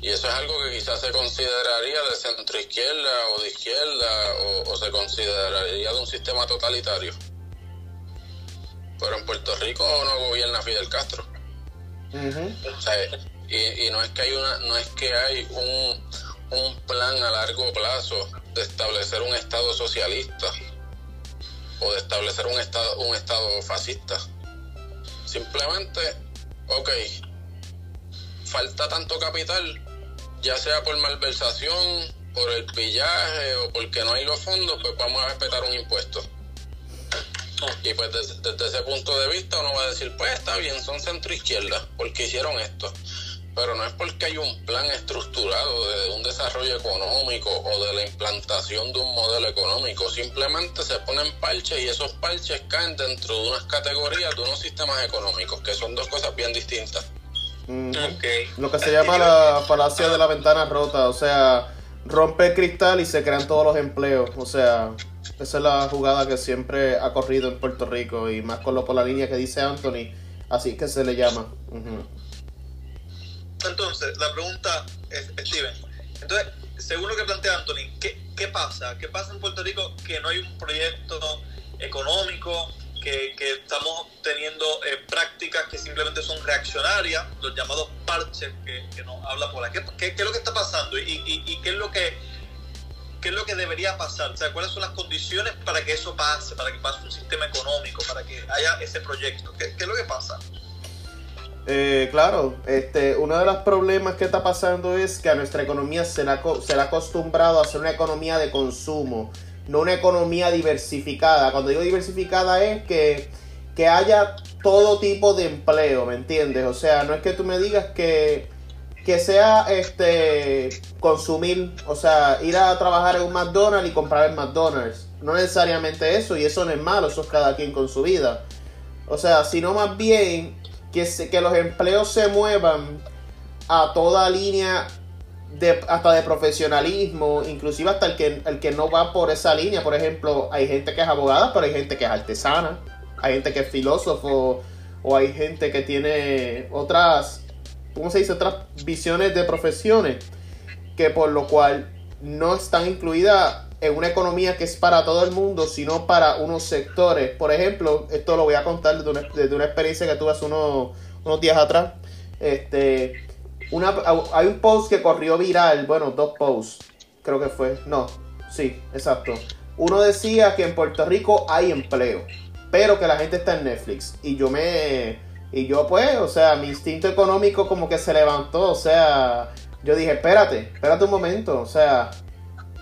y eso es algo que quizás se consideraría de centro izquierda o de izquierda o, se consideraría de un sistema totalitario. Pero en Puerto Rico no gobierna Fidel Castro. Y, no es que hay una, no es que hay un, un plan a largo plazo de establecer un estado socialista o de establecer un estado, un estado fascista. Simplemente, ok, falta tanto capital, ya sea por malversación, por el pillaje o porque no hay los fondos, pues vamos a respetar un impuesto. Y pues desde, ese punto de vista uno va a decir, pues está bien, son centro izquierda, porque hicieron esto. Pero no es porque hay un plan estructurado de un desarrollo económico o de la implantación de un modelo económico. Simplemente se ponen parches y esos parches caen dentro de unas categorías de unos sistemas económicos, que son dos cosas bien distintas. Lo que se llama la falacia de la ventana rota, o sea, rompe el cristal y se crean todos los empleos, o sea, esa es la jugada que siempre ha corrido en Puerto Rico y más con lo por la línea que dice Anthony. Así que se le llama. Entonces, la pregunta es, Steven, entonces, según lo que plantea Anthony, ¿qué, ¿qué pasa? ¿Qué pasa en Puerto Rico que no hay un proyecto económico, que, que estamos teniendo eh, prácticas que simplemente son reaccionarias, los llamados parches que, que nos habla por aquí? ¿Qué, ¿Qué, es lo que está pasando y, y, y qué es lo que qué es lo que debería pasar, o sea, cuáles son las condiciones para que eso pase, para que pase un sistema económico, para que haya ese proyecto, qué, qué es lo que pasa. Eh, claro, este, uno de los problemas que está pasando es que a nuestra economía se le ha acostumbrado a ser una economía de consumo, no una economía diversificada. Cuando digo diversificada es que, que haya todo tipo de empleo, ¿me entiendes? O sea, no es que tú me digas que, que sea este consumir, o sea, ir a trabajar en un McDonald's y comprar en McDonald's. No necesariamente eso, y eso no es malo, eso es cada quien con su vida. O sea, sino más bien que, se, que los empleos se muevan a toda línea de, hasta de profesionalismo, inclusive hasta el que, el que no va por esa línea. Por ejemplo, hay gente que es abogada, pero hay gente que es artesana, hay gente que es filósofo, o hay gente que tiene otras, ¿cómo se dice? Otras visiones de profesiones, que por lo cual no están incluidas en una economía que es para todo el mundo, sino para unos sectores. Por ejemplo, esto lo voy a contar desde una, desde una experiencia que tuve hace unos, unos días atrás. Este, una, hay un post que corrió viral, bueno, dos posts, creo que fue. No, sí, exacto. Uno decía que en Puerto Rico hay empleo, pero que la gente está en Netflix. Y yo me... Y yo pues, o sea, mi instinto económico como que se levantó, o sea, yo dije, espérate, espérate un momento, o sea,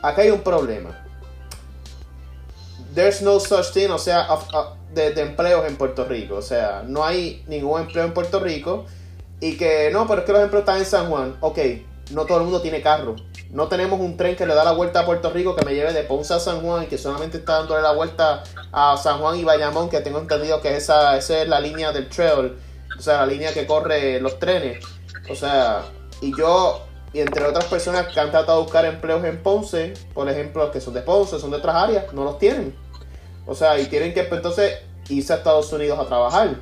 acá hay un problema. There's no such thing, o sea, de, empleos en Puerto Rico. O sea, no hay ningún empleo en Puerto Rico. Y que no, pero es que los empleos están en San Juan. Ok, no todo el mundo tiene carro. No tenemos un tren que le da la vuelta a Puerto Rico que me lleve de Ponce a San Juan y que solamente está dándole la vuelta a San Juan y Bayamón, que tengo entendido que esa, esa es la línea del trail, o sea, la línea que corre los trenes. O sea, y yo y entre otras personas que han tratado de buscar empleos en Ponce, por ejemplo, que son de Ponce, son de otras áreas, no los tienen. O sea, y tienen que pues, entonces irse a Estados Unidos a trabajar.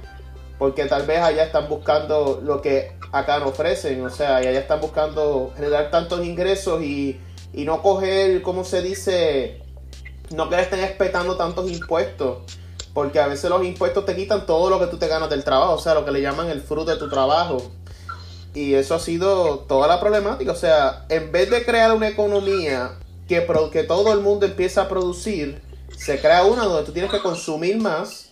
Porque tal vez allá están buscando lo que acá no ofrecen. O sea, y allá están buscando generar tantos ingresos y, y no coger, ¿cómo se dice? No que le estén expectando tantos impuestos. Porque a veces los impuestos te quitan todo lo que tú te ganas del trabajo. O sea, lo que le llaman el fruto de tu trabajo. Y eso ha sido toda la problemática. O sea, en vez de crear una economía que, que todo el mundo empieza a producir, se crea una donde tú tienes que consumir más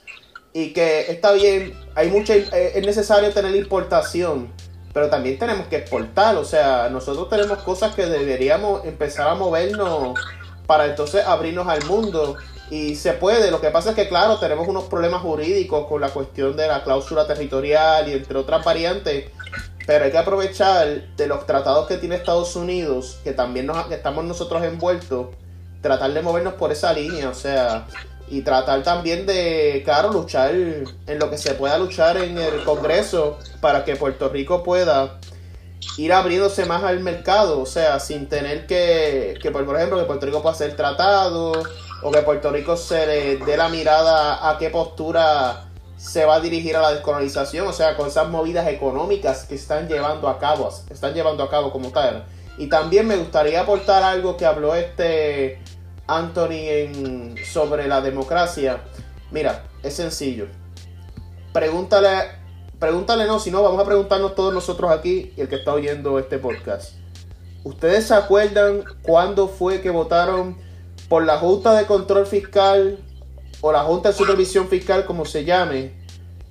y que está bien, hay mucha, eh, es necesario tener importación, pero también tenemos que exportar. O sea, nosotros tenemos cosas que deberíamos empezar a movernos para entonces abrirnos al mundo. Y se puede, lo que pasa es que claro, tenemos unos problemas jurídicos con la cuestión de la cláusula territorial y entre otras variantes pero hay que aprovechar de los tratados que tiene Estados Unidos, que también nos, estamos nosotros envueltos, tratar de movernos por esa línea, o sea, y tratar también de, claro, luchar en lo que se pueda luchar en el Congreso para que Puerto Rico pueda ir abriéndose más al mercado, o sea, sin tener que, que por ejemplo, que Puerto Rico pueda hacer tratados, o que Puerto Rico se le dé la mirada a qué postura se va a dirigir a la descolonización, o sea, con esas movidas económicas que están llevando a cabo, están llevando a cabo como tal. Y también me gustaría aportar algo que habló este Anthony sobre la democracia. Mira, es sencillo. Pregúntale, pregúntale no, si no, vamos a preguntarnos todos nosotros aquí y el que está oyendo este podcast. ¿Ustedes se acuerdan cuándo fue que votaron por la Junta de Control Fiscal o la Junta de Supervisión Fiscal, como se llame,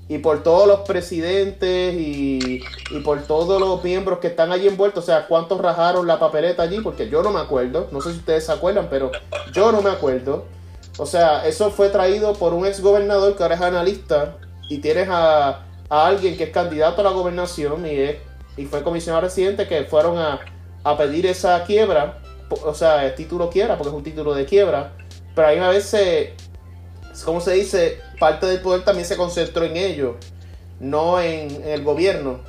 y por todos los presidentes y, por todos los miembros que están allí envueltos, o sea, cuántos rajaron la papeleta allí, porque yo no me acuerdo, no sé si ustedes se acuerdan, pero yo no me acuerdo. O sea, eso fue traído por un ex gobernador que ahora es analista y tienes a, alguien que es candidato a la gobernación y, es, y fue comisionado residente que fueron a, a pedir esa quiebra, o sea, el título quiebra, porque es un título de quiebra, pero ahí a veces como se dice, parte del poder también se concentró en ellos, no en, el gobierno.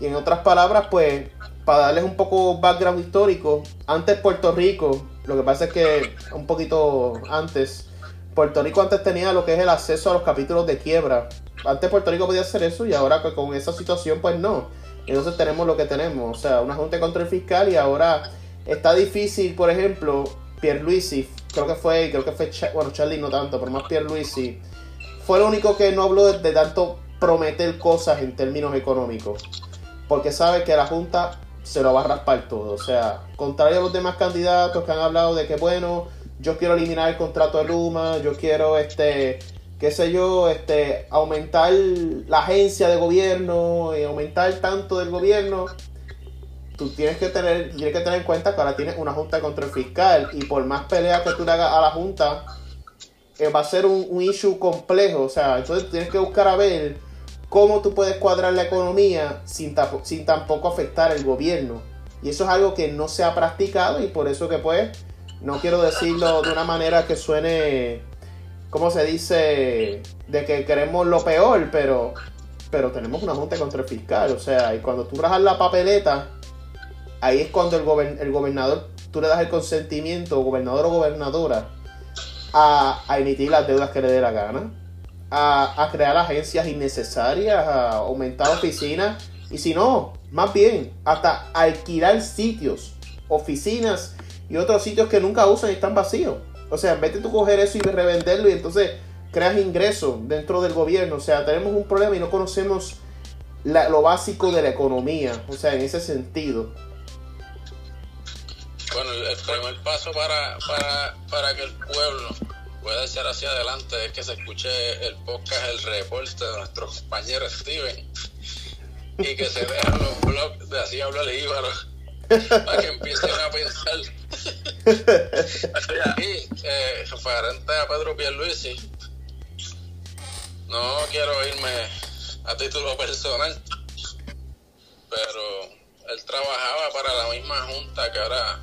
Y en otras palabras, pues, para darles un poco background histórico, antes Puerto Rico, lo que pasa es que un poquito antes, Puerto Rico antes tenía lo que es el acceso a los capítulos de quiebra. antes Puerto Rico podía hacer eso y ahora con esa situación pues no. Entonces tenemos lo que tenemos, o sea, una junta de control fiscal y ahora está difícil, por ejemplo, Pierluisi, creo que fue, creo que fue, bueno, Charlie no tanto, pero más Pierluisi, fue el único que no habló de, tanto prometer cosas en términos económicos, porque sabe que la Junta se lo va a raspar todo, o sea, contrario a los demás candidatos que han hablado de que, bueno, yo quiero eliminar el contrato de Luma, yo quiero, este, qué sé yo, este, aumentar la agencia de gobierno y aumentar tanto del gobierno, tú tienes que tener, tienes que tener en cuenta que ahora tienes una junta de control fiscal y por más pelea que tú le hagas a la junta, eh, va a ser un, un, issue complejo. O sea, entonces tienes que buscar a ver cómo tú puedes cuadrar la economía sin, sin tampoco afectar el gobierno. Y eso es algo que no se ha practicado y por eso que pues, no quiero decirlo de una manera que suene, como se dice, de que queremos lo peor, pero, pero tenemos una junta de control fiscal. O sea, y cuando tú rajas la papeleta, ahí es cuando el, gobernador, tú le das el consentimiento, gobernador o gobernadora, a, emitir las deudas que le dé la gana, a, crear agencias innecesarias, a aumentar oficinas, y si no, más bien, hasta alquilar sitios, oficinas y otros sitios que nunca usan y están vacíos. O sea, en vez de tú coger eso y revenderlo y entonces creas ingresos dentro del gobierno. O sea, tenemos un problema y no conocemos lo básico de la economía. O sea, en ese sentido. Bueno, el primer paso para, para, para que el pueblo pueda echar hacia adelante es que se escuche el podcast, el reporte de nuestro compañero Steven y que se vean los blogs de Así habla el Íbaro para que empiecen a pensar. y eh, referente a Pedro Pierluisi, no quiero irme a título personal, pero él trabajaba para la misma junta que ahora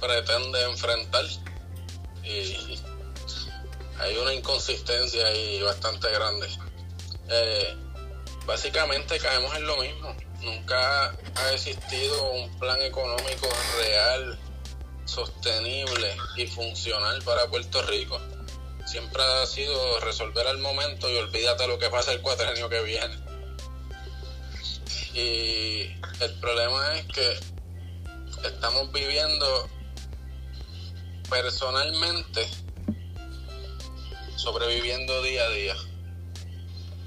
pretende enfrentar y hay una inconsistencia ahí bastante grande. Eh, básicamente caemos en lo mismo. Nunca ha existido un plan económico real, sostenible y funcional para Puerto Rico. Siempre ha sido resolver al momento y olvídate lo que pasa el cuatrenio que viene. Y el problema es que estamos viviendo personalmente sobreviviendo día a día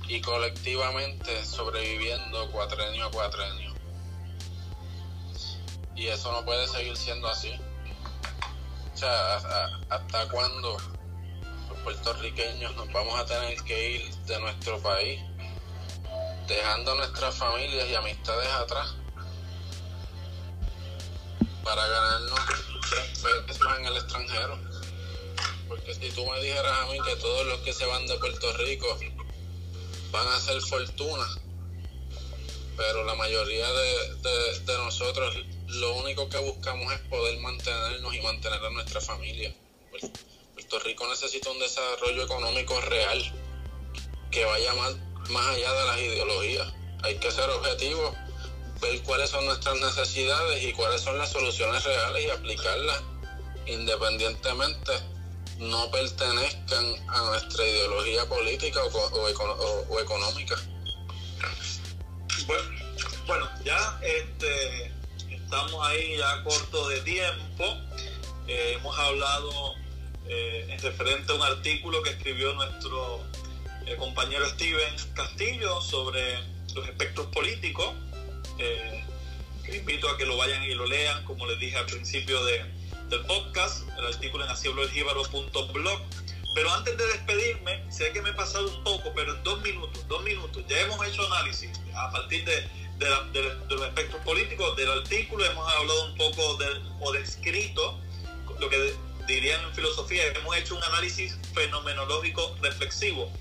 y colectivamente sobreviviendo cuatrenio a cuatrenio. Y eso no puede seguir siendo así. O sea, ¿hasta cuándo los puertorriqueños nos vamos a tener que ir de nuestro país, dejando nuestras familias y amistades atrás, para ganarnos pesos en el extranjero. Porque si tú me dijeras a mí que todos los que se van de Puerto Rico van a hacer fortuna, pero la mayoría de, de, nosotros lo único que buscamos es poder mantenernos y mantener a nuestra familia. Puerto Rico necesita un desarrollo económico real que vaya más, más allá de las ideologías. Hay que ser objetivos ver cuáles son nuestras necesidades y cuáles son las soluciones reales y aplicarlas independientemente no pertenezcan a nuestra ideología política o, económica. Bueno, ya este, estamos ahí ya corto de tiempo. Eh, hemos hablado eh, en referente a un artículo que escribió nuestro eh, compañero Steven Castillo sobre los espectros políticos eh, invito a que lo vayan y lo lean, como les dije al principio de, del podcast, el artículo en blog Pero antes de despedirme, sé que me he pasado un poco, pero dos minutos, dos minutos, ya hemos hecho análisis a partir de, de, los aspectos políticos del artículo, hemos hablado un poco o descrito lo que dirían en filosofía, hemos hecho un análisis fenomenológico reflexivo.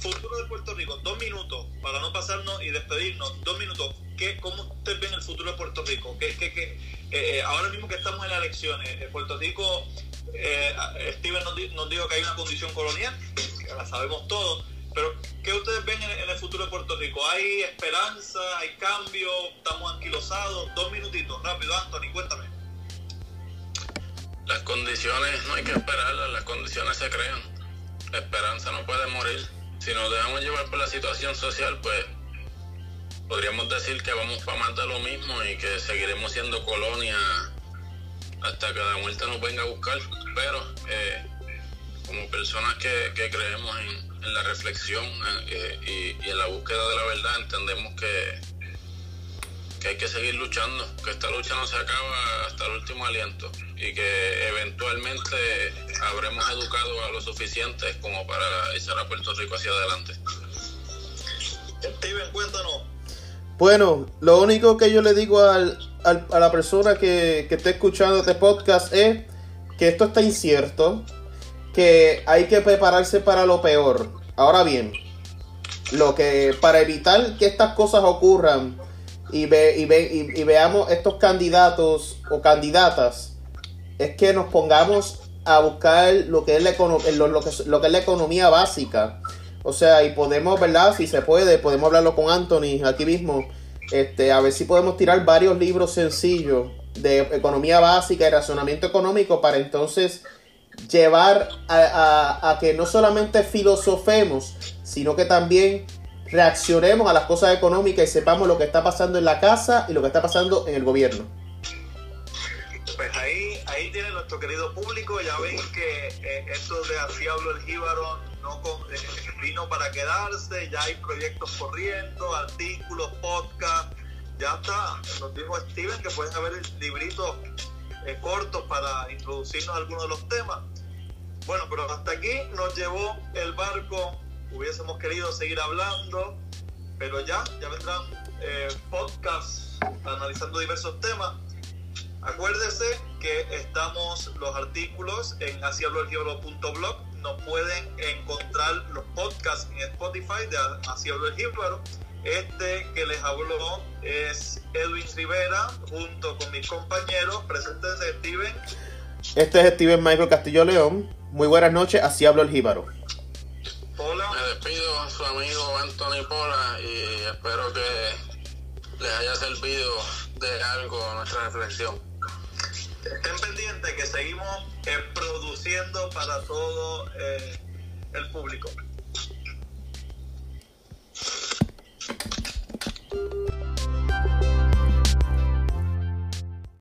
Futuro de Puerto Rico, dos minutos, para no pasarnos y despedirnos, dos minutos. ¿Qué, ¿Cómo usted ve en el futuro de Puerto Rico? ¿Qué, qué, qué eh, ahora mismo que estamos en las elecciones, en Puerto Rico, eh, Steven nos, nos, dijo que hay una condición colonial, que la sabemos todos, pero ¿qué ustedes ven en, el futuro de Puerto Rico? ¿Hay esperanza? ¿Hay cambio? ¿Estamos anquilosados? Dos minutitos, rápido, Anthony, cuéntame. Las condiciones no hay que esperarlas, las condiciones se crean. La esperanza no puede morir si nos dejamos llevar por la situación social, pues podríamos decir que vamos para más de lo mismo y que seguiremos siendo colonia hasta que la muerte nos venga a buscar. Pero eh, como personas que, creemos en, la reflexión eh, y, en la búsqueda de la verdad, entendemos que, que hay que seguir luchando, que esta lucha no se acaba hasta el último aliento y que eventualmente habremos educado a lo suficiente como para echar a Puerto Rico hacia adelante. Steven, cuéntanos. Bueno, lo único que yo le digo al, a la persona que, que esté escuchando este podcast es que esto está incierto, que hay que prepararse para lo peor. Ahora bien, lo que para evitar que estas cosas ocurran y, ve, y, ve, y, veamos estos candidatos o candidatas, es que nos pongamos a buscar lo que es la, lo, lo, que, lo que es la economía básica. O sea, y podemos, ¿verdad? Si se puede, podemos hablarlo con Anthony aquí mismo. Este, a ver si podemos tirar varios libros sencillos de economía básica y razonamiento económico para entonces llevar a, que no solamente filosofemos, sino que también reaccionemos a las cosas económicas y sepamos lo que está pasando en la casa y lo que está pasando en el gobierno. Pues ahí, ahí tiene nuestro querido público, ya ven que eh, esto de así hablo el jíbaro no eh, vino para quedarse, ya hay proyectos corriendo, artículos, podcast, ya está. Nos dijo Steven que pueden haber libritos eh, cortos para introducirnos a algunos de los temas. Bueno, pero hasta aquí nos llevó el barco. Hubiésemos querido seguir hablando, pero ya, ya vendrán eh, podcasts analizando diversos temas. Acuérdese que estamos los artículos en asiabloelgibaro.blog. Nos pueden encontrar los podcasts en Spotify de Así el Este que les habló es Edwin Rivera junto con mis compañeros. Preséntense, Steven. Este es Steven Michael Castillo León. Muy buenas noches, así hablo el jíbaro. Hola. Me despido a su amigo Anthony Pola y espero que les haya servido de algo nuestra reflexión estén pendientes que seguimos eh, produciendo para todo eh, el público.